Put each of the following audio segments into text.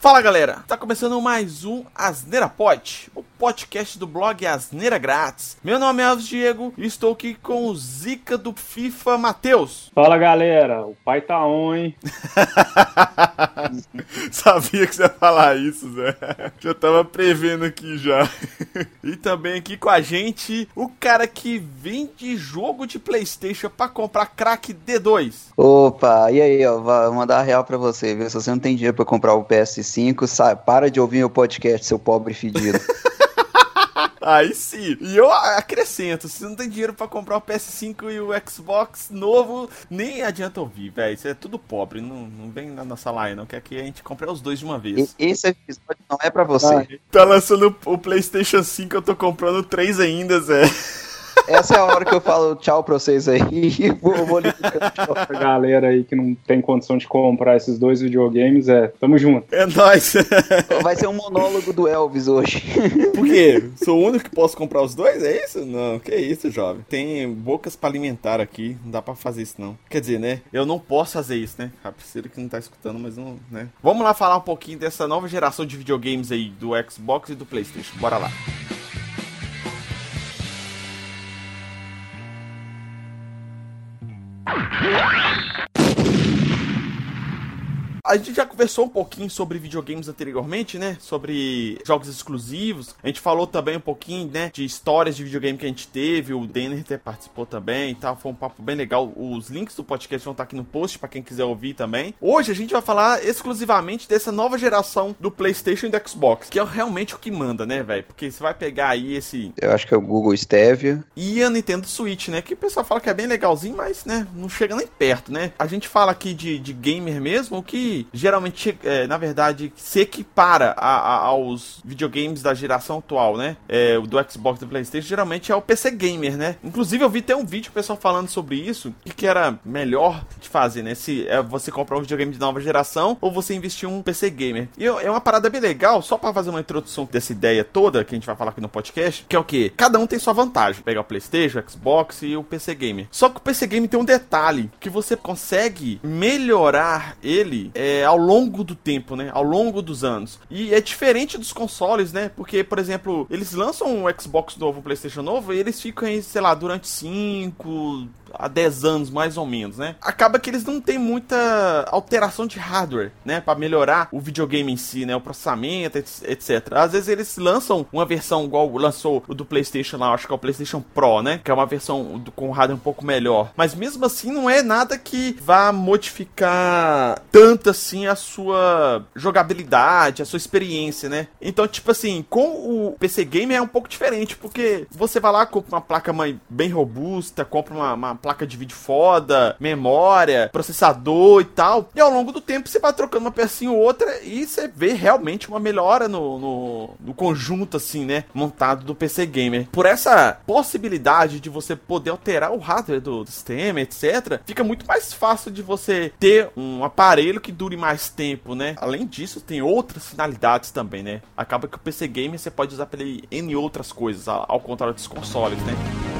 Fala galera, tá começando mais um Asneira Pod, o podcast do blog Asneira Grátis. Meu nome é Alves Diego e estou aqui com o Zica do FIFA, Matheus. Fala galera, o pai tá on, hein? Sabia que você ia falar isso, Zé. Já tava prevendo aqui já. e também aqui com a gente o cara que vende jogo de Playstation pra comprar crack D2. Opa, e aí, ó, vou mandar a real pra você, viu? Se você não tem dinheiro pra comprar o PS5, sai, para de ouvir meu podcast, seu pobre fedido. Aí sim. E eu acrescento, se não tem dinheiro para comprar o PS5 e o Xbox novo, nem adianta ouvir, velho. Isso é tudo pobre. Não, não vem na nossa live, não. Quer que a gente compre os dois de uma vez. E, esse episódio não é para você. Ah, tá lançando o PlayStation 5, eu tô comprando três ainda, Zé. Essa é a hora que eu falo tchau pra vocês aí e vou, vou A galera aí que não tem condição de comprar esses dois videogames, é, tamo junto. É nóis. Vai ser um monólogo do Elvis hoje. Por quê? Sou o único que posso comprar os dois? É isso? Não, que isso, jovem. Tem bocas pra alimentar aqui, não dá pra fazer isso não. Quer dizer, né, eu não posso fazer isso, né? A Priscila que não tá escutando, mas não, né. Vamos lá falar um pouquinho dessa nova geração de videogames aí, do Xbox e do Playstation. Bora lá. Ah! A gente já conversou um pouquinho sobre videogames anteriormente, né? Sobre jogos exclusivos. A gente falou também um pouquinho, né? De histórias de videogame que a gente teve. O Denner até participou também e tal. Foi um papo bem legal. Os links do podcast vão estar aqui no post para quem quiser ouvir também. Hoje a gente vai falar exclusivamente dessa nova geração do PlayStation e do Xbox, que é realmente o que manda, né, velho? Porque você vai pegar aí esse. Eu acho que é o Google Stevia. E a Nintendo Switch, né? Que o pessoal fala que é bem legalzinho, mas, né? Não chega nem perto, né? A gente fala aqui de, de gamer mesmo, o que geralmente, é, na verdade, se equipara a, a, aos videogames da geração atual, né? É, do Xbox e do PlayStation, geralmente é o PC Gamer, né? Inclusive, eu vi até um vídeo pessoal falando sobre isso, e que era melhor de fazer, né? Se é, você comprar um videogame de nova geração ou você investir um PC Gamer. E é uma parada bem legal, só para fazer uma introdução dessa ideia toda que a gente vai falar aqui no podcast, que é o que? Cada um tem sua vantagem. Pegar o PlayStation, o Xbox e o PC Gamer. Só que o PC Gamer tem um detalhe, que você consegue melhorar ele é, é, ao longo do tempo, né? Ao longo dos anos. E é diferente dos consoles, né? Porque, por exemplo, eles lançam um Xbox novo, um PlayStation novo, e eles ficam aí, sei lá, durante 5, há 10 anos mais ou menos, né? Acaba que eles não têm muita alteração de hardware, né, para melhorar o videogame em si, né, o processamento, etc. Às vezes eles lançam uma versão igual lançou o do PlayStation lá, acho que é o PlayStation Pro, né, que é uma versão com hardware um pouco melhor. Mas mesmo assim não é nada que vá modificar tanto assim a sua jogabilidade, a sua experiência, né? Então, tipo assim, com o PC Game é um pouco diferente, porque você vai lá compra uma placa mãe bem robusta, compra uma, uma placa de vídeo foda, memória, processador e tal. E ao longo do tempo você vai trocando uma pecinha ou outra e você vê realmente uma melhora no, no, no conjunto, assim, né? Montado do PC Gamer. Por essa possibilidade de você poder alterar o hardware do, sistema, etc., fica muito mais fácil de você ter um aparelho que dure mais tempo, né? Além disso, tem outras finalidades também, né? Acaba que o PC Gamer você pode usar para ele em outras coisas, ao contrário dos consoles, né?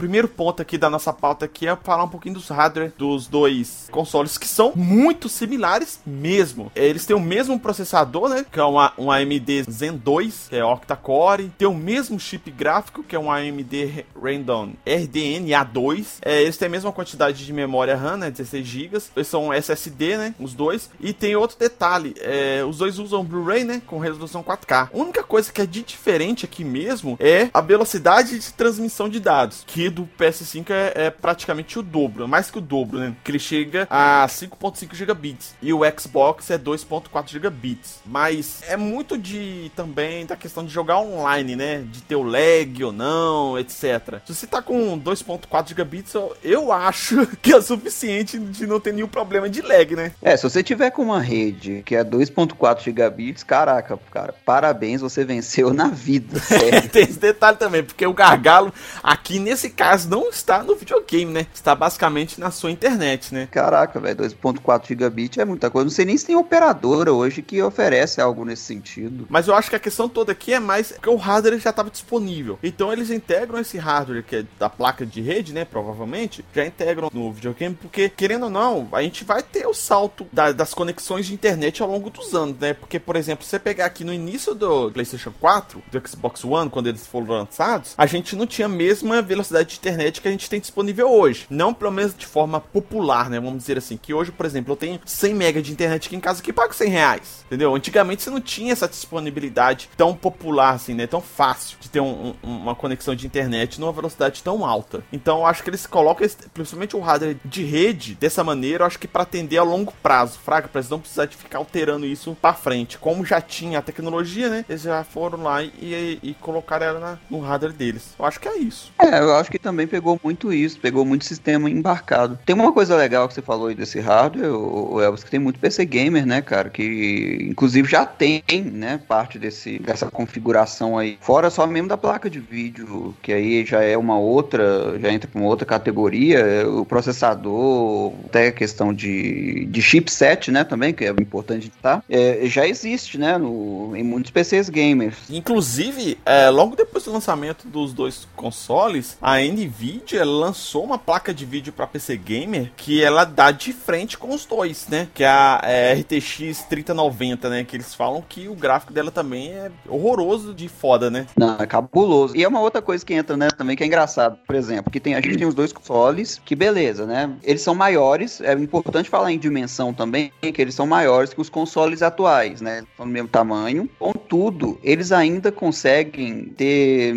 primeiro ponto aqui da nossa pauta aqui é falar um pouquinho dos hardware dos dois consoles que são muito similares mesmo. Eles têm o mesmo processador, né? Que é uma, um AMD Zen 2, que é octa-core. Tem o mesmo chip gráfico, que é um AMD Radeon RDNA2. É, eles têm a mesma quantidade de memória RAM, né? 16 GB. Eles são SSD, né? Os dois. E tem outro detalhe: é, os dois usam Blu-ray, né? Com resolução 4K. A única coisa que é de diferente aqui mesmo é a velocidade de transmissão de dados, que do PS5 é, é, praticamente o dobro, mais que o dobro, né? Que ele chega a 5.5 gigabits e o Xbox é 2.4 gigabits. Mas é muito de também da questão de jogar online, né? De ter o lag ou não, etc. Se você tá com 2.4 gigabits, eu, eu acho que é suficiente de não ter nenhum problema de lag, né? É, se você tiver com uma rede que é 2.4 gigabits, caraca, cara, parabéns, você venceu na vida. Tem esse detalhe também, porque o gargalo aqui nesse eficaz não está no videogame, né? Está basicamente na sua internet, né? Caraca, velho, 2.4 gigabit é muita coisa. Não sei nem se tem operadora hoje que oferece algo nesse sentido. Mas eu acho que a questão toda aqui é mais que o hardware já estava disponível. Então eles integram esse hardware que é da placa de rede, né? Provavelmente, já integram no videogame, porque querendo ou não, a gente vai ter o salto da, das conexões de internet ao longo dos anos, né? Porque, por exemplo, você pegar aqui no início do PlayStation 4, do Xbox One, quando eles foram lançados, a gente não tinha a mesma velocidade de internet que a gente tem disponível hoje. Não pelo menos de forma popular, né? Vamos dizer assim, que hoje, por exemplo, eu tenho 100 MB de internet aqui em casa que pago 100 reais, entendeu? Antigamente você não tinha essa disponibilidade tão popular assim, né? Tão fácil de ter um, um, uma conexão de internet numa velocidade tão alta. Então eu acho que eles colocam, principalmente o hardware de rede, dessa maneira, eu acho que para atender a longo prazo, fraga, para eles não precisar de ficar alterando isso para frente. Como já tinha a tecnologia, né? Eles já foram lá e, e, e colocaram ela na, no hardware deles. Eu acho que é isso. É, eu acho que também pegou muito isso, pegou muito sistema embarcado. Tem uma coisa legal que você falou aí desse hardware, o Elvis, que tem muito PC gamer, né, cara, que inclusive já tem, né, parte desse, dessa configuração aí. Fora só mesmo da placa de vídeo, que aí já é uma outra, já entra para uma outra categoria, o processador, até a questão de, de chipset, né, também, que é importante tá, é, já existe, né, no, em muitos PCs gamers. Inclusive, é, logo depois do lançamento dos dois consoles, a Nvidia lançou uma placa de vídeo para PC gamer que ela dá de frente com os dois, né, que é a é, RTX 3090, né, que eles falam que o gráfico dela também é horroroso de foda, né? Não, é cabuloso. E é uma outra coisa que entra, né, também que é engraçado. Por exemplo, que tem, a gente tem os dois consoles, que beleza, né? Eles são maiores, é importante falar em dimensão também, que eles são maiores que os consoles atuais, né? São do mesmo tamanho. Contudo, eles ainda conseguem ter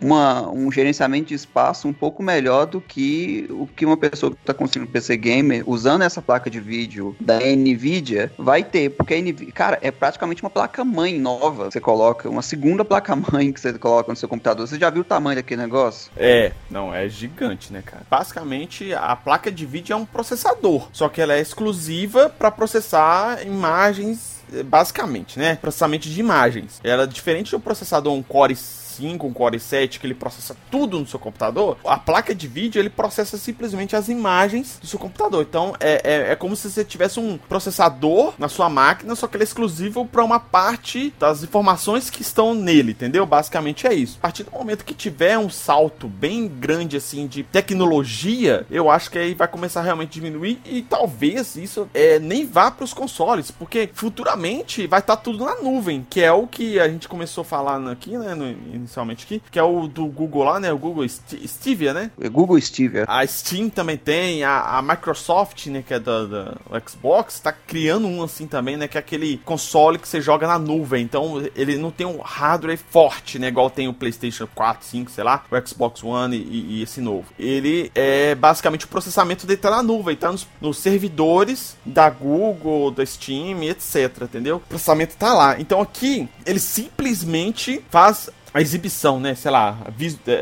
uma, um gerenciamento de espaço um pouco melhor do que o que uma pessoa que está conseguindo PC Gamer usando essa placa de vídeo da Nvidia vai ter, porque a Nvidia, cara, é praticamente uma placa mãe nova. Você coloca uma segunda placa mãe que você coloca no seu computador. Você já viu o tamanho daquele negócio? É, não, é gigante, né, cara? Basicamente, a placa de vídeo é um processador, só que ela é exclusiva para processar imagens basicamente, né? Processamento de imagens. Ela é diferente do processador um Core 5, um Core 7, que ele processa tudo no seu computador, a placa de vídeo ele processa simplesmente as imagens do seu computador. Então é, é, é como se você tivesse um processador na sua máquina, só que ele é exclusivo para uma parte das informações que estão nele, entendeu? Basicamente é isso. A partir do momento que tiver um salto bem grande assim de tecnologia, eu acho que aí vai começar a realmente diminuir e talvez isso é, nem vá para os consoles, porque futuramente vai estar tá tudo na nuvem, que é o que a gente começou a falar aqui, né, no, inicialmente aqui, que é o do Google lá, né? O Google St Stevia, né? É Google Stevia. A Steam também tem, a, a Microsoft, né? Que é do, do Xbox, tá criando um assim também, né? Que é aquele console que você joga na nuvem. Então ele não tem um hardware forte, né? Igual tem o PlayStation 4, 5, sei lá, o Xbox One e, e esse novo. Ele é basicamente o processamento dele tá na nuvem, tá nos, nos servidores da Google, da Steam, etc. Entendeu? O processamento tá lá. Então aqui ele simplesmente faz a exibição, né? Sei lá,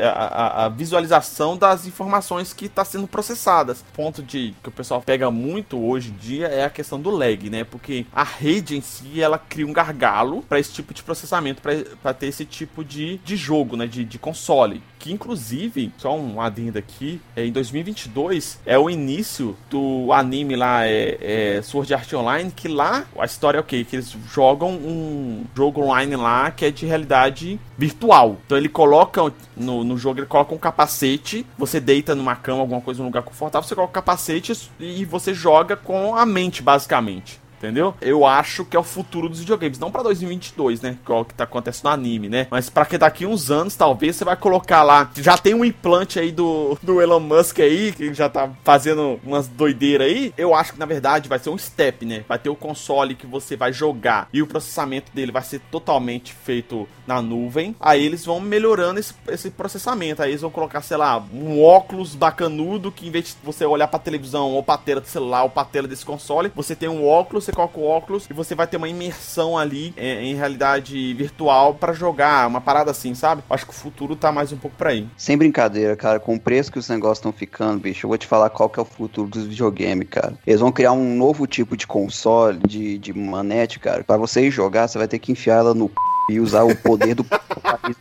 a, a, a visualização das informações que está sendo processadas. Ponto de que o pessoal pega muito hoje em dia é a questão do lag, né? Porque a rede em si ela cria um gargalo para esse tipo de processamento, para ter esse tipo de, de jogo, né? De, de console que inclusive, só um adendo aqui, é, em 2022 é o início do anime lá, é, é Sword Art Online, que lá a história é o quê? Que eles jogam um jogo online lá que é de realidade virtual. Então ele coloca no, no jogo, ele coloca um capacete, você deita numa cama, alguma coisa, num lugar confortável, você coloca o capacete e você joga com a mente, basicamente entendeu? Eu acho que é o futuro dos videogames, não para 2022, né? Que é o que tá acontecendo no anime, né? Mas para que daqui uns anos, talvez você vai colocar lá, já tem um implante aí do, do Elon Musk aí, que já tá fazendo umas doideiras aí. Eu acho que na verdade vai ser um step, né? Vai ter o console que você vai jogar e o processamento dele vai ser totalmente feito na nuvem. Aí eles vão melhorando esse, esse processamento. Aí eles vão colocar, sei lá, um óculos bacanudo que em vez de você olhar pra televisão ou pra tela do celular ou pra tela desse console, você tem um óculos, você coloca o óculos e você vai ter uma imersão ali é, em realidade virtual para jogar, uma parada assim, sabe? Acho que o futuro tá mais um pouco pra aí. Sem brincadeira, cara, com o preço que os negócios estão ficando, bicho, eu vou te falar qual que é o futuro dos videogames, cara. Eles vão criar um novo tipo de console, de, de manete, cara. Para você jogar, você vai ter que enfiar ela no c e usar o poder do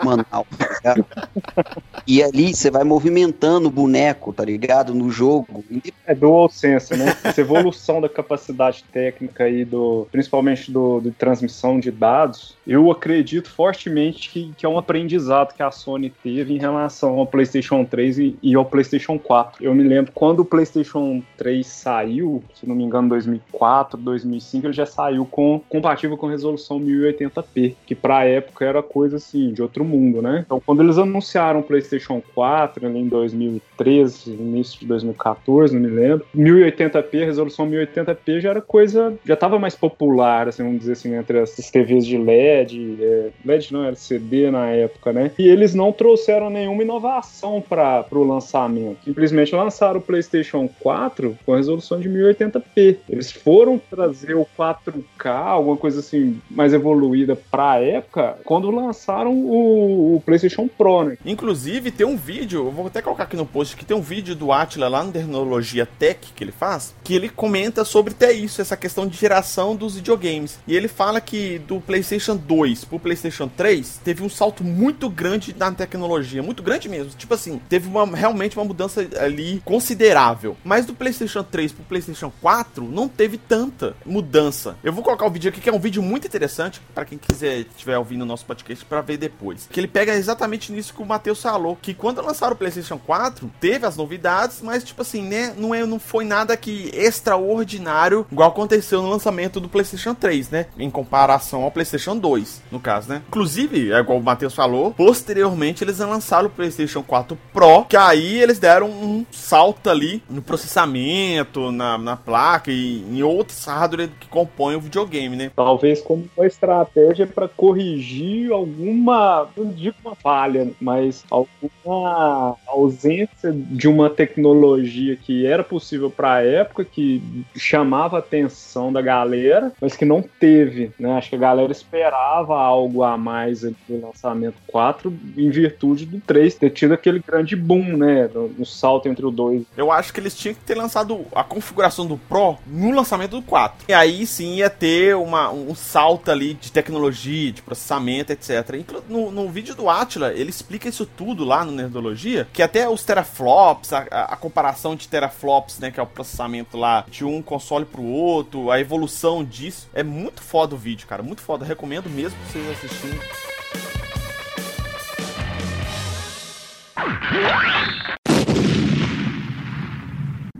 manal, tá ligado? E ali você vai movimentando o boneco, tá ligado? No jogo. É dual sense, né? Essa evolução da capacidade técnica aí, do, principalmente do, transmissão de dados, eu acredito fortemente que, que é um aprendizado que a Sony teve em relação ao PlayStation 3 e, e ao PlayStation 4. Eu me lembro quando o PlayStation 3 saiu, se não me engano, 2004, 2005, ele já saiu com compatível com resolução 1080p, que pra época era coisa assim, de outro mundo, né? Então, quando eles anunciaram o PlayStation 4 ali em 2013, início de 2014, não me lembro, 1080p, resolução 1080p já era coisa, já tava mais popular, assim, vamos dizer assim, entre essas TVs de LED, é, LED não, era CD na época, né? E eles não trouxeram nenhuma inovação para o lançamento. Simplesmente lançaram o PlayStation 4 com resolução de 1080p. Eles foram trazer o 4K, alguma coisa assim mais evoluída para a época, quando lançaram o, o, PlayStation Pro, né? Inclusive, tem um vídeo, eu vou até colocar aqui no post, que tem um vídeo do Atila lá no Tecnologia Tech que ele faz, que ele comenta sobre até isso, essa questão de geração dos videogames. E ele fala que do PlayStation 2 pro PlayStation 3 teve um salto muito grande na tecnologia, muito grande mesmo. Tipo assim, teve uma, realmente uma mudança ali considerável. Mas do PlayStation 3 pro PlayStation 4 não teve tanta mudança. Eu vou colocar o vídeo aqui que é um vídeo muito interessante para quem quiser estiver ouvindo o nosso podcast para ver depois. Que ele pega exatamente nisso que o Matheus falou, que quando lançaram o PlayStation 4, teve as novidades, mas tipo assim, né, não é não foi nada que extraordinário igual aconteceu no lançamento do PlayStation 3, né? Em comparação ao PlayStation 2, no caso, né? Inclusive, é igual o Matheus falou, posteriormente eles lançaram o PlayStation 4 Pro, que aí eles deram um salto ali no processamento, na, na placa e em outros hardware que compõem o videogame, né? Talvez como uma estratégia para corrigir alguma, não digo uma falha, mas alguma ausência de uma tecnologia que era possível para a época, que chamava a atenção da galera, mas que não teve, né? Acho que a galera esperava algo a mais do lançamento 4 em virtude do 3 ter tido aquele grande boom, né? No salto entre o 2. Eu acho que eles tinham que ter lançado a configuração do Pro no lançamento do 4. E aí sim ia ter uma, um salto ali de tecnologia, de processamento, etc. No, no vídeo do Atila, ele explica isso tudo lá no Nerdologia, que até os teraflops, a, a, comparação de teraflops, né, que é o processamento lá de um console pro outro, a evolução disso, é muito foda o vídeo, cara, muito foda. recomendo mesmo vocês assistirem.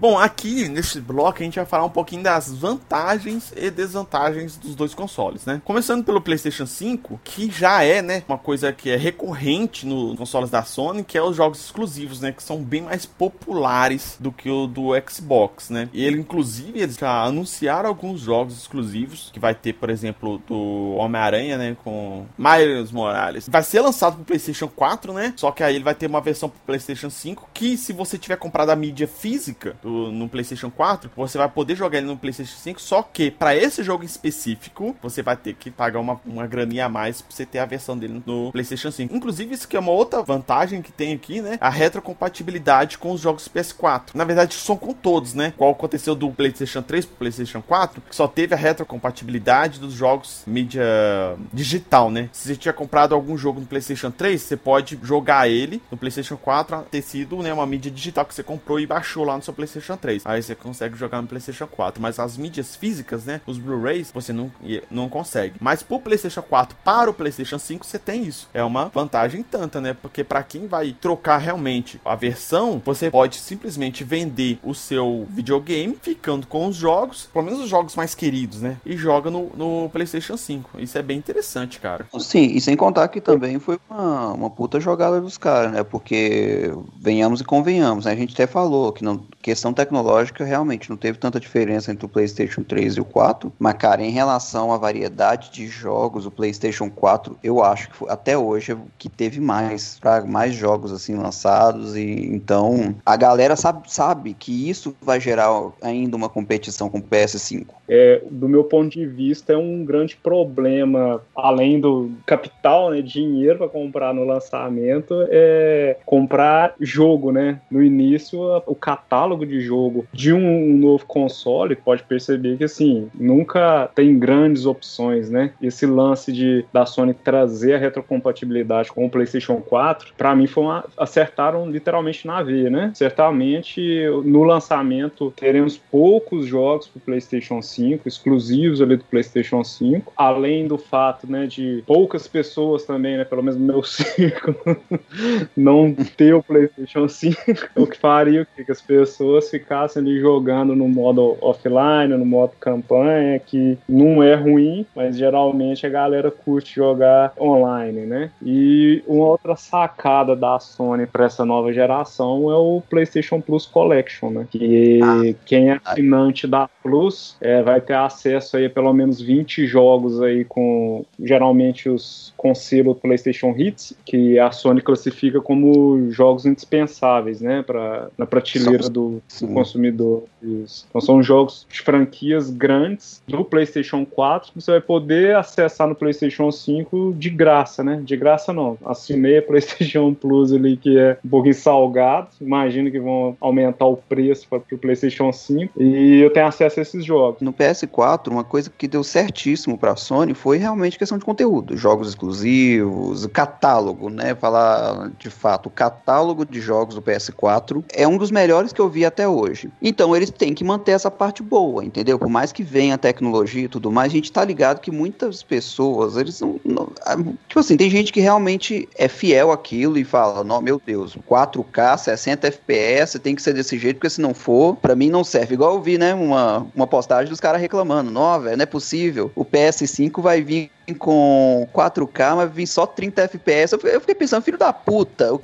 Bom, aqui nesse bloco a gente vai falar um pouquinho das vantagens e desvantagens dos dois consoles, né? Começando pelo PlayStation 5, que já é, né, uma coisa que é recorrente nos consoles da Sony, que é os jogos exclusivos, né, que são bem mais populares do que o do Xbox, né? E ele, inclusive, eles já anunciaram alguns jogos exclusivos, que vai ter, por exemplo, do Homem-Aranha, né, com Miles Morales. Vai ser lançado pro PlayStation 4, né? Só que aí ele vai ter uma versão pro PlayStation 5, que se você tiver comprado a mídia física do no PlayStation 4, você vai poder jogar ele no PlayStation 5, só que para esse jogo específico, você vai ter que pagar uma, uma graninha a mais pra você ter a versão dele no PlayStation 5. Inclusive, isso que é uma outra vantagem que tem aqui, né? A retrocompatibilidade com os jogos PS4. Na verdade, são com todos, né? Qual aconteceu do PlayStation 3 pro PlayStation 4, que só teve a retrocompatibilidade dos jogos mídia digital, né? Se você tinha comprado algum jogo no PlayStation 3, você pode jogar ele no PlayStation 4 ter sido né, uma mídia digital que você comprou e baixou lá no seu PlayStation PlayStation 3. Aí você consegue jogar no PlayStation 4. Mas as mídias físicas, né? Os Blu-rays, você não, não consegue. Mas pro PlayStation 4 para o PlayStation 5, você tem isso. É uma vantagem tanta, né? Porque para quem vai trocar realmente a versão, você pode simplesmente vender o seu videogame, ficando com os jogos, pelo menos os jogos mais queridos, né? E joga no, no PlayStation 5. Isso é bem interessante, cara. Sim, e sem contar que também foi uma, uma puta jogada dos caras, né? Porque venhamos e convenhamos, né? A gente até falou que não questão tecnológica, realmente não teve tanta diferença entre o PlayStation 3 e o 4. Mas, cara, em relação à variedade de jogos, o PlayStation 4, eu acho que foi, até hoje é que teve mais, pra, mais jogos assim lançados. E então a galera sabe, sabe que isso vai gerar ainda uma competição com o PS5. É, do meu ponto de vista, é um grande problema, além do capital, né, dinheiro para comprar no lançamento, é comprar jogo, né? No início, o catálogo de de jogo de um, novo console, pode perceber que assim, nunca tem grandes opções, né? Esse lance de da Sony trazer a retrocompatibilidade com o PlayStation 4, para mim foi uma, acertaram literalmente na veia, né? Certamente no lançamento teremos poucos jogos para o PlayStation 5 exclusivos ali do PlayStation 5, além do fato, né, de poucas pessoas também, né, pelo menos no meu círculo, não ter o PlayStation 5, o que faria que as pessoas ficassem ali jogando no modo offline, no modo campanha, que não é ruim, mas geralmente a galera curte jogar online, né? E uma outra sacada da Sony para essa nova geração é o PlayStation Plus Collection, né? Que ah. quem é assinante da Plus é, vai ter acesso aí a pelo menos 20 jogos aí com geralmente os com selo PlayStation Hits, que a Sony classifica como jogos indispensáveis, né, para na prateleira do, do consumidor. Então são jogos de franquias grandes do PlayStation 4 que você vai poder acessar no PlayStation 5 de graça, né? De graça não. Assinei a PlayStation Plus ali que é um pouquinho salgado. Imagino que vão aumentar o preço para o PlayStation 5 e eu tenho acesso a esses jogos. No PS4, uma coisa que deu certíssimo para a Sony foi realmente questão de conteúdo, jogos exclusivos, catálogo, né? Falar de fato, o catálogo de jogos do PS4 é um dos melhores que eu vi até hoje. Então eles têm que manter essa parte boa, entendeu? Por mais que venha a tecnologia e tudo mais, a gente tá ligado que muitas pessoas, eles não, não tipo assim, tem gente que realmente é fiel àquilo e fala, não, meu Deus, 4K, 60 FPS, tem que ser desse jeito, porque se não for, para mim não serve. Igual eu vi, né, uma, uma postagem dos caras reclamando, não, velho, não é possível, o PS5 vai vir com 4K, mas vir só 30 FPS. Eu fiquei pensando, filho da puta.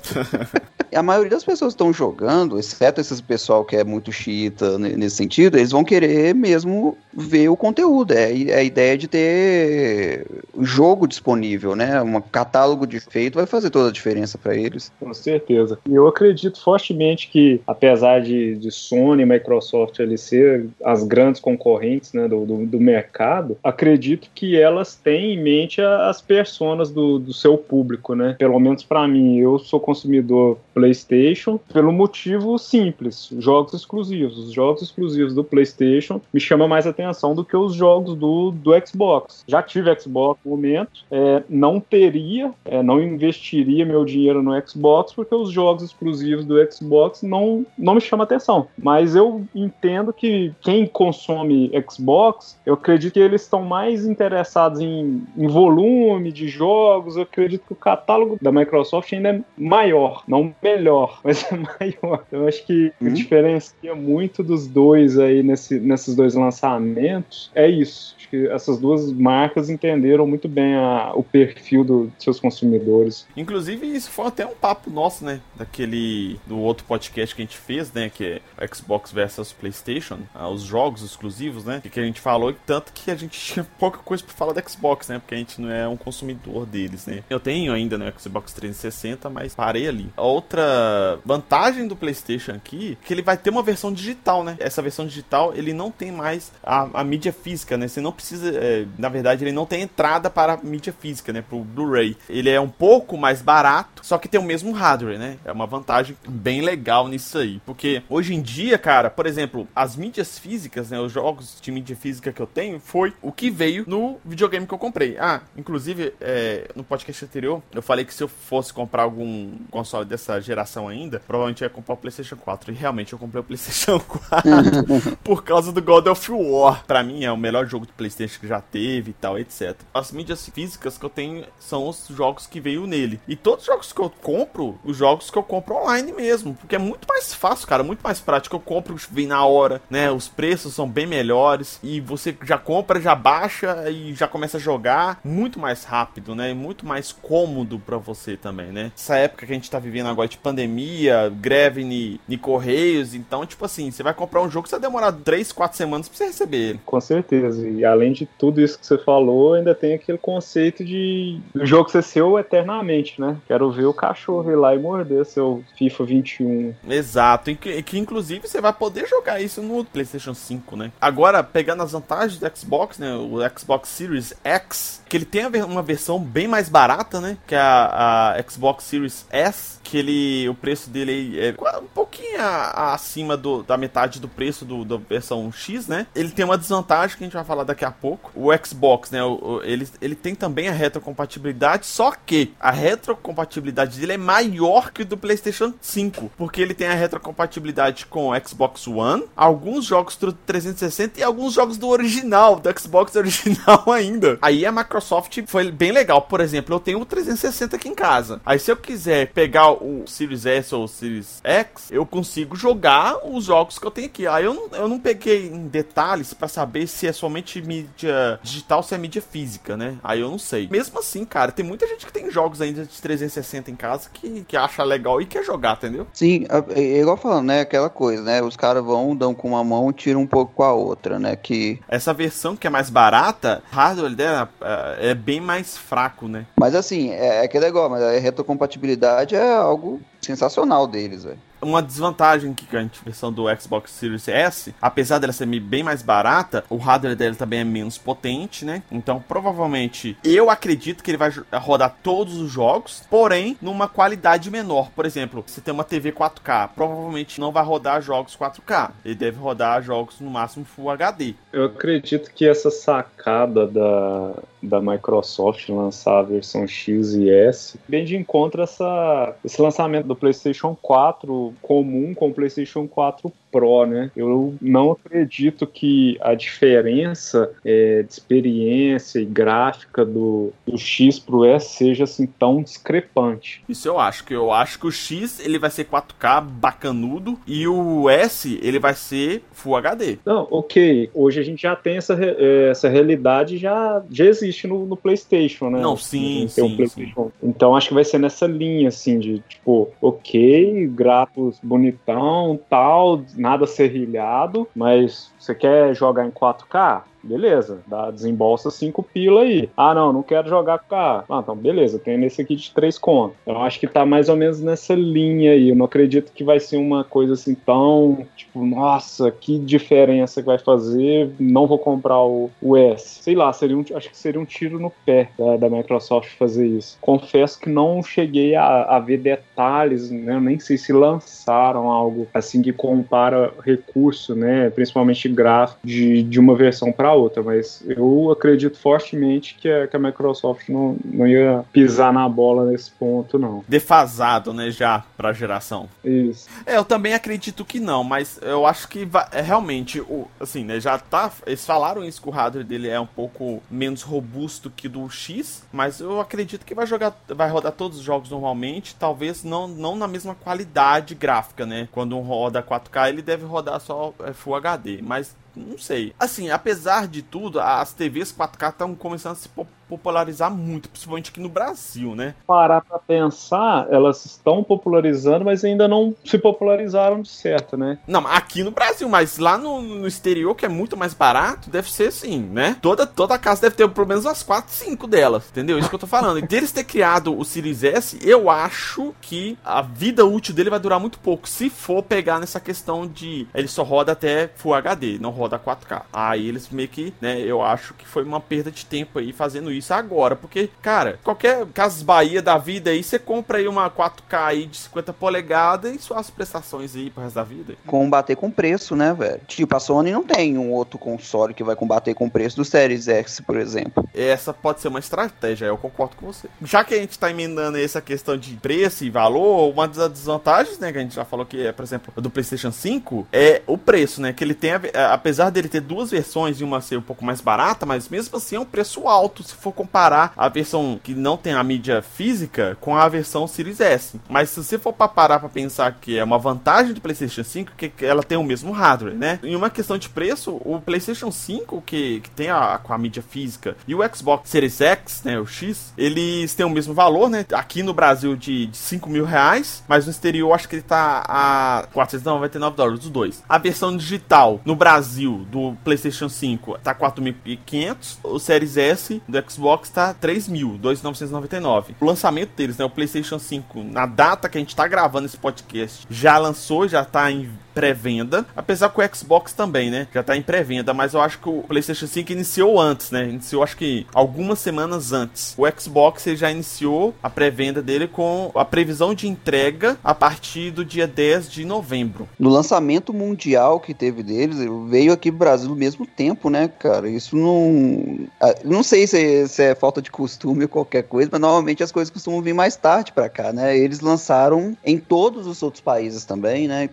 a maioria das pessoas que estão jogando, exceto esse pessoal que é muito xiita nesse sentido, eles vão querer mesmo ver o conteúdo. É, é a ideia de ter jogo disponível, né? Um catálogo de feito vai fazer toda a diferença para eles. Com certeza. E eu acredito fortemente que, apesar de, de Sony e Microsoft ali ser as grandes concorrentes né, do, do, do mercado, acredito que elas têm mente as personas do, do seu público, né? Pelo menos para mim, eu sou consumidor PlayStation pelo motivo simples: jogos exclusivos. Os jogos exclusivos do PlayStation me chamam mais atenção do que os jogos do, do Xbox. Já tive Xbox no momento, é, não teria, é, não investiria meu dinheiro no Xbox porque os jogos exclusivos do Xbox não, não me chamam atenção. Mas eu entendo que quem consome Xbox, eu acredito que eles estão mais interessados em em volume de jogos, eu acredito que o catálogo da Microsoft ainda é maior, não melhor, mas é maior. Eu acho que uhum. diferencia muito dos dois aí nesse, nesses dois lançamentos é isso acho que essas duas marcas entenderam muito bem a, o perfil do, dos seus consumidores. Inclusive, isso foi até um papo nosso, né? Daquele. do outro podcast que a gente fez, né? Que é Xbox versus PlayStation, ah, os jogos exclusivos, né? Que a gente falou, tanto que a gente tinha pouca coisa pra falar da Xbox, né? Porque a gente não é um consumidor deles, né? Eu tenho ainda no Xbox 360, mas parei ali. A outra vantagem do PlayStation aqui é que ele vai ter uma versão digital, né? Essa versão digital ele não tem mais a, a mídia física, né? Você não precisa, é, na verdade, ele não tem entrada para mídia física, né, pro Blu-ray. Ele é um pouco mais barato, só que tem o mesmo hardware, né? É uma vantagem bem legal nisso aí, porque hoje em dia, cara, por exemplo, as mídias físicas, né, os jogos de mídia física que eu tenho foi o que veio no videogame que eu comprei. Ah, inclusive, é, no podcast anterior, eu falei que se eu fosse comprar algum console dessa geração ainda, provavelmente ia comprar o PlayStation 4. E realmente eu comprei o PlayStation 4 por causa do God of War. Pra mim é o melhor jogo PlayStation PlayStation que já teve e tal, etc. As mídias físicas que eu tenho são os jogos que veio nele. E todos os jogos que eu compro, os jogos que eu compro online mesmo, porque é muito mais fácil, cara, muito mais prático. Eu compro, vem na hora, né? Os preços são bem melhores e você já compra, já baixa e já começa a jogar muito mais rápido, né? Muito mais cômodo para você também, né? Essa época que a gente tá vivendo agora de pandemia, greve em correios, então, tipo assim, você vai comprar um jogo que vai demorar 3, 4 semanas pra você receber ele. Com certeza. E além de tudo isso que você falou, ainda tem aquele conceito de o jogo ser seu eternamente, né? Quero ver o cachorro ir lá e morder seu FIFA 21. Exato, que, que inclusive você vai poder jogar isso no PlayStation 5, né? Agora, pegando as vantagens do Xbox, né? O Xbox Series X Que ele tem uma versão bem mais barata, né? Que é a, a Xbox Series S, que ele o preço dele é um pouquinho acima do, da metade do preço do, da versão X, né? Ele tem uma desvantagem que a gente vai falar daqui a pouco. O Xbox, né? O, o, ele, ele tem também a retrocompatibilidade, só que a retrocompatibilidade dele é maior que do PlayStation 5, porque ele tem a retrocompatibilidade com o Xbox One, alguns jogos do 360 e alguns jogos do original, do Xbox original ainda. Aí a Microsoft foi bem legal. Por exemplo, eu tenho o 360 aqui em casa. Aí se eu quiser pegar o Series S ou o Series X, eu consigo jogar os jogos que eu tenho aqui. Aí eu não, eu não peguei em detalhes para saber se é somente mídia digital ou se é mídia física, né? Aí eu não sei. Mesmo assim, cara, tem muita gente que tem jogos ainda de 360 em casa que, que acha legal e quer jogar, entendeu? Sim, é, é igual falando, né? Aquela coisa, né? Os caras vão, dão com uma mão e tiram um pouco com a outra, né? Que... Essa versão que é mais barata, hardware dela é, é bem mais fraco, né? Mas assim, é, é que é legal, mas a retrocompatibilidade é algo sensacional deles, velho uma desvantagem que a versão do Xbox Series S, apesar dela ser bem mais barata, o hardware dela também é menos potente, né? Então, provavelmente, eu acredito que ele vai rodar todos os jogos, porém, numa qualidade menor. Por exemplo, se tem uma TV 4K, provavelmente não vai rodar jogos 4K. Ele deve rodar jogos no máximo Full HD. Eu acredito que essa sacada da, da Microsoft lançar a versão X e S vem de encontro essa, esse lançamento do PlayStation 4 comum com o PlayStation 4 Pro, né? Eu não acredito que a diferença é, de experiência e gráfica do, do X pro S seja assim tão discrepante. Isso eu acho, que eu acho que o X ele vai ser 4K bacanudo e o S ele vai ser Full HD. Não, ok. Hoje a gente já tem essa, é, essa realidade já, já existe no, no PlayStation, né? Não, sim, sim, sim, Então acho que vai ser nessa linha assim de tipo, ok, gráficos bonitão, tal, nada serrilhado, mas você quer jogar em 4K? Beleza, dá, desembolsa 5 pila aí. Ah, não, não quero jogar com a. Ah, então beleza, tem nesse aqui de 3 contos. Eu acho que tá mais ou menos nessa linha aí. Eu não acredito que vai ser uma coisa assim tão, tipo, nossa, que diferença que vai fazer. Não vou comprar o, o S. Sei lá, seria um, acho que seria um tiro no pé da, da Microsoft fazer isso. Confesso que não cheguei a, a ver detalhes, né? Eu nem sei se lançaram algo assim que compara recurso, né? Principalmente gráfico de, de uma versão para outra, mas eu acredito fortemente que a, que a Microsoft não, não ia pisar na bola nesse ponto, não. Defasado, né, já pra geração. Isso. É, eu também acredito que não, mas eu acho que vai, é, realmente, o, assim, né, já tá. Eles falaram isso que o hardware dele é um pouco menos robusto que do X, mas eu acredito que vai jogar, vai rodar todos os jogos normalmente, talvez não, não na mesma qualidade gráfica, né? Quando um roda 4K, ele deve rodar só é, Full HD, mas guys. Não sei. Assim, apesar de tudo, as TVs 4K estão começando a se popularizar muito, principalmente aqui no Brasil, né? Parar pra pensar, elas estão popularizando, mas ainda não se popularizaram de certo, né? Não, aqui no Brasil, mas lá no, no exterior, que é muito mais barato, deve ser assim, né? Toda, toda casa deve ter pelo menos umas 4, 5 delas, entendeu? Isso que eu tô falando. E deles ter criado o Series S, eu acho que a vida útil dele vai durar muito pouco, se for pegar nessa questão de ele só roda até Full HD, não roda 4K. Aí eles meio que, né, eu acho que foi uma perda de tempo aí fazendo isso isso agora, porque, cara, qualquer Casas Bahia da vida aí, você compra aí uma 4K aí de 50 polegadas e suas prestações aí pro resto da vida. Combater com preço, né, velho? Tipo, a Sony não tem um outro console que vai combater com o preço do Series X, por exemplo. Essa pode ser uma estratégia, eu concordo com você. Já que a gente tá emendando essa questão de preço e valor, uma das desvantagens, né, que a gente já falou que é, por exemplo, do PlayStation 5, é o preço, né, que ele tem, apesar dele ter duas versões e uma ser um pouco mais barata, mas mesmo assim é um preço alto se for comparar a versão que não tem a mídia física com a versão Series S. Mas se você for para parar para pensar que é uma vantagem do PlayStation 5 que ela tem o mesmo hardware, né? Em uma questão de preço, o PlayStation 5 que, que tem a, com a mídia física e o Xbox Series X, né, o X, eles têm o mesmo valor, né? Aqui no Brasil de, de 5 mil reais, mas no exterior acho que ele tá a 499 dólares, os dois. A versão digital no Brasil do PlayStation 5 tá 4.500, o Series S do Xbox tá 3 mil, 2.999. O lançamento deles, né, o PlayStation 5, na data que a gente tá gravando esse podcast, já lançou, já tá em pré-venda, apesar que o Xbox também, né, já tá em pré-venda, mas eu acho que o PlayStation 5 iniciou antes, né, iniciou acho que algumas semanas antes. O Xbox ele já iniciou a pré-venda dele com a previsão de entrega a partir do dia 10 de novembro. No lançamento mundial que teve deles, veio aqui pro Brasil no mesmo tempo, né, cara? Isso não. Ah, não sei se é, se é falta de costume ou qualquer coisa, mas normalmente as coisas costumam vir mais tarde para cá, né? Eles lançaram em todos os outros países também, né?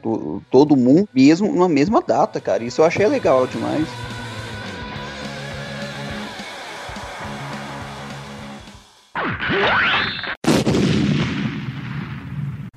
Todo mundo, mesmo na mesma data, cara. Isso eu achei legal demais.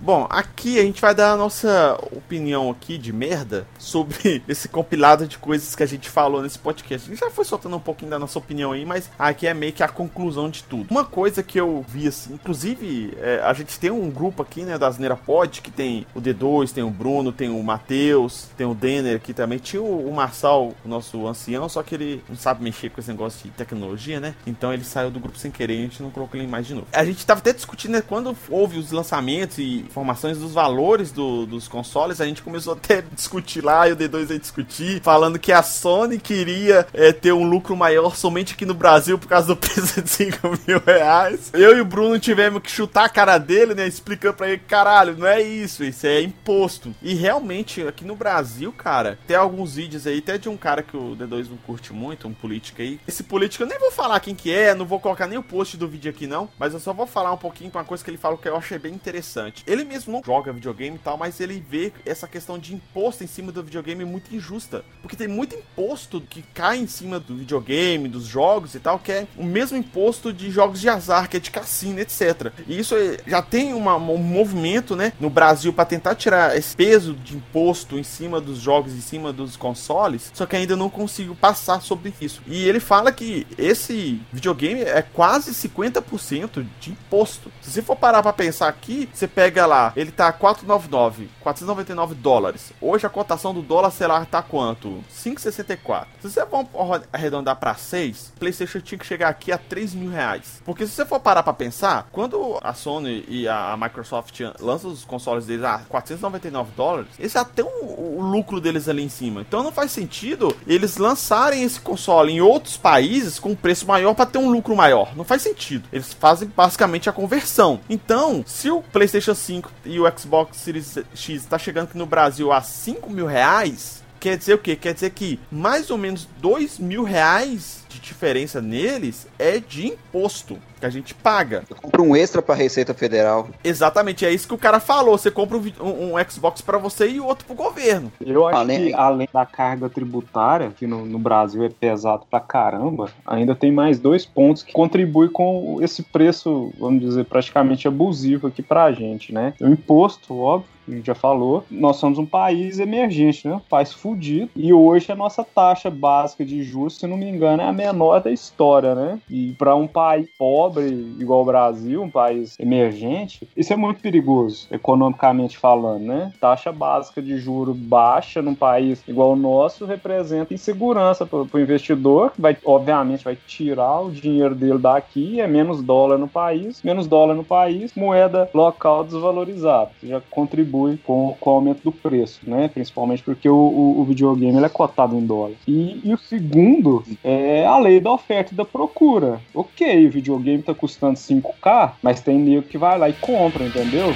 Bom, aqui a gente vai dar a nossa opinião aqui de merda sobre esse compilado de coisas que a gente falou nesse podcast. A gente já foi soltando um pouquinho da nossa opinião aí, mas aqui é meio que a conclusão de tudo. Uma coisa que eu vi assim, inclusive é, a gente tem um grupo aqui, né, da Asneira Pod, que tem o D2, tem o Bruno, tem o Matheus, tem o Denner aqui também. Tinha o, o Marçal, o nosso ancião, só que ele não sabe mexer com esse negócio de tecnologia, né? Então ele saiu do grupo sem querer a gente não colocou ele mais de novo. A gente tava até discutindo, né, quando houve os lançamentos e informações dos valores do, dos consoles, a gente começou até a discutir lá, e o D2 ia discutir, falando que a Sony queria é, ter um lucro maior somente aqui no Brasil por causa do preço de 5 mil reais. Eu e o Bruno tivemos que chutar a cara dele, né? Explicando pra ele, caralho, não é isso, isso é imposto. E realmente, aqui no Brasil, cara, tem alguns vídeos aí, até de um cara que o D2 não curte muito, um político aí. Esse político, eu nem vou falar quem que é, não vou colocar nem o post do vídeo aqui não, mas eu só vou falar um pouquinho com uma coisa que ele falou que eu achei bem interessante. Ele mesmo não joga videogame e tal, mas ele vê essa questão de imposto em cima do videogame muito injusta. Porque tem muito imposto que cai em cima do videogame, dos jogos e tal, que é o mesmo imposto de jogos de azar, que é de cassino, etc. E isso é, já tem uma, um movimento, né, no Brasil para tentar tirar esse peso de imposto em cima dos jogos, em cima dos consoles, só que ainda não consigo passar sobre isso. E ele fala que esse videogame é quase 50% de imposto. Se você for parar para pensar aqui, você pega lá, ele tá 499, 499 dólares. Hoje a cotação do dólar, sei lá, tá quanto? 5,64. Se você for arredondar para 6, PlayStation tinha que chegar aqui a 3 mil reais. Porque se você for parar para pensar, quando a Sony e a Microsoft lançam os consoles deles a 499 dólares, eles já tem o, o lucro deles ali em cima. Então não faz sentido eles lançarem esse console em outros países com preço maior para ter um lucro maior. Não faz sentido. Eles fazem basicamente a conversão. Então, se o PlayStation 5 e o Xbox Series X está chegando aqui no Brasil a 5 mil reais, quer dizer o quê? Quer dizer que mais ou menos 2 mil reais de diferença neles é de imposto que a gente paga. Eu compro um extra pra Receita Federal. Exatamente, é isso que o cara falou. Você compra um, um Xbox para você e outro pro governo. Eu acho além... que além da carga tributária, que no, no, Brasil é pesado pra caramba, ainda tem mais dois pontos que contribuem com esse preço, vamos dizer, praticamente abusivo aqui pra gente, né? O imposto, óbvio, a gente já falou, nós somos um país emergente, né? Um país fudido. E hoje a nossa taxa básica de juros, se não me engano, é a menor da história, né? E para um país pobre igual o Brasil, um país emergente, isso é muito perigoso, economicamente falando, né? Taxa básica de juro baixa num país igual o nosso representa insegurança para o investidor, vai, obviamente vai tirar o dinheiro dele daqui, é menos dólar no país, menos dólar no país, moeda local desvalorizada. Já contribui contribui com, com o aumento do preço, né? Principalmente porque o, o, o videogame ele é cotado em dólar. E, e, o segundo é a lei da oferta e da procura. Ok, o videogame tá custando 5k, mas tem nego que vai lá e compra, entendeu?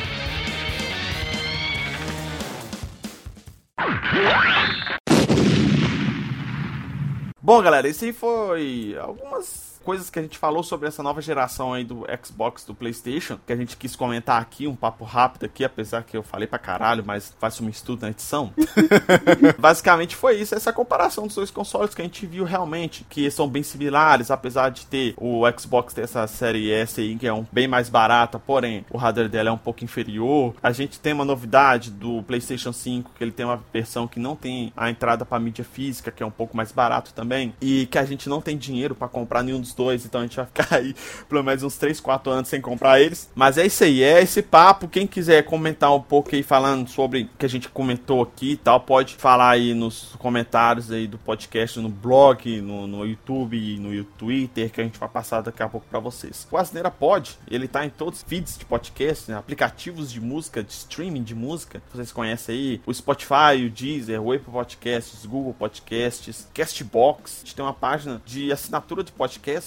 Bom, galera, esse aí foi algumas coisas que a gente falou sobre essa nova geração aí do Xbox, do PlayStation, que a gente quis comentar aqui, um papo rápido aqui, apesar que eu falei pra caralho, mas faz um estudo na edição. Basicamente foi isso, essa comparação dos dois consoles que a gente viu realmente, que são bem similares, apesar de ter o Xbox ter essa série S aí, que é um bem mais barata, porém o hardware dela é um pouco inferior. A gente tem uma novidade do PlayStation 5, que ele tem uma versão que não tem a entrada para mídia física, que é um pouco mais barato também, e que a gente não tem dinheiro para comprar nenhum dos dois, então a gente vai ficar aí pelo menos uns 3, 4 anos sem comprar eles. Mas é isso aí, é esse papo. Quem quiser comentar um pouco aí falando sobre o que a gente comentou aqui e tal, pode falar aí nos comentários aí do podcast, no blog, no, no YouTube no Twitter, que a gente vai passar daqui a pouco para vocês. O Asneira Pod, ele tá em todos os feeds de podcast, né? aplicativos de música, de streaming de música. Vocês conhecem aí o Spotify, o Deezer, o Apple Podcasts, Google Podcasts, Castbox. A gente tem uma página de assinatura de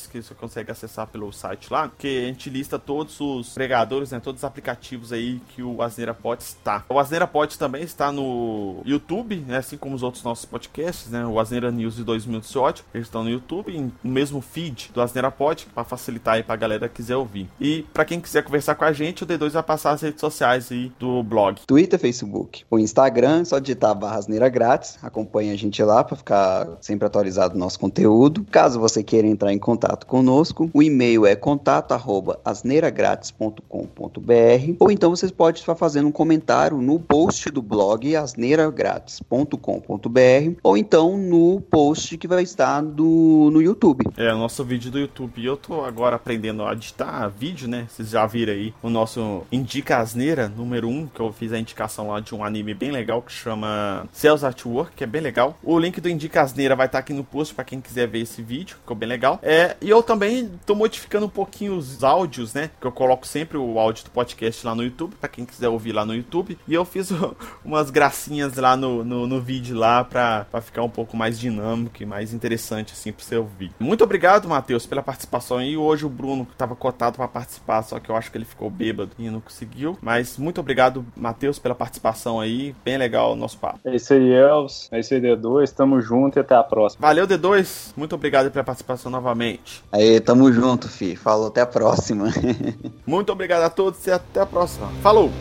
que você consegue acessar pelo site lá, que a gente lista todos os pregadores, né, todos os aplicativos aí que o Asneira Pod está. O Asneira Pod também está no YouTube, né, assim como os outros nossos podcasts, né, o Asneira News e 2 Minutos de eles estão no YouTube, no mesmo feed do Asneira Pod, para facilitar aí pra galera que quiser ouvir. E para quem quiser conversar com a gente, o D2 vai passar as redes sociais aí do blog. Twitter, Facebook, o Instagram, só digitar barra Asneira Grátis, acompanha a gente lá para ficar sempre atualizado no nosso conteúdo. Caso você queira entrar em contato conosco, o e-mail é contato@asneiragratis.com.br ou então vocês podem estar fazendo um comentário no post do blog asneiragratis.com.br ou então no post que vai estar do, no YouTube. É, o nosso vídeo do YouTube. Eu tô agora aprendendo a editar vídeo, né? Vocês já viram aí o nosso Indica Asneira número 1, que eu fiz a indicação lá de um anime bem legal que chama Cells at Work, que é bem legal. O link do Indica Asneira vai estar aqui no post para quem quiser ver esse vídeo, ficou bem legal. É, e eu também tô modificando um pouquinho os áudios, né? Que eu coloco sempre o áudio do podcast lá no YouTube, para quem quiser ouvir lá no YouTube. E eu fiz umas gracinhas lá no, no, no vídeo lá pra, pra ficar um pouco mais dinâmico e mais interessante assim pra você ouvir. Muito obrigado, Matheus, pela participação aí. Hoje o Bruno tava cotado para participar, só que eu acho que ele ficou bêbado e não conseguiu. Mas muito obrigado, Matheus, pela participação aí. Bem legal o nosso papo. É isso aí, Els. É isso aí, D2. Tamo junto e até a próxima. Valeu, D2. Muito obrigado pela participação novamente. Aí, tamo junto, fi. Falou, até a próxima. muito obrigado a todos e até a próxima. Falou!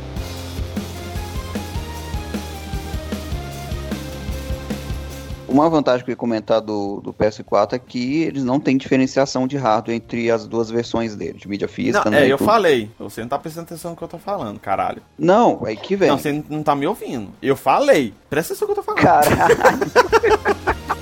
Uma vantagem que eu ia comentar do, do PS4 é que eles não têm diferenciação de hardware entre as duas versões dele, de mídia física. Não, é, eu tudo. falei. Você não tá prestando atenção no que eu tô falando, caralho. Não, é que vem. Não, você não tá me ouvindo. Eu falei. Presta atenção no que eu tô falando. Caralho.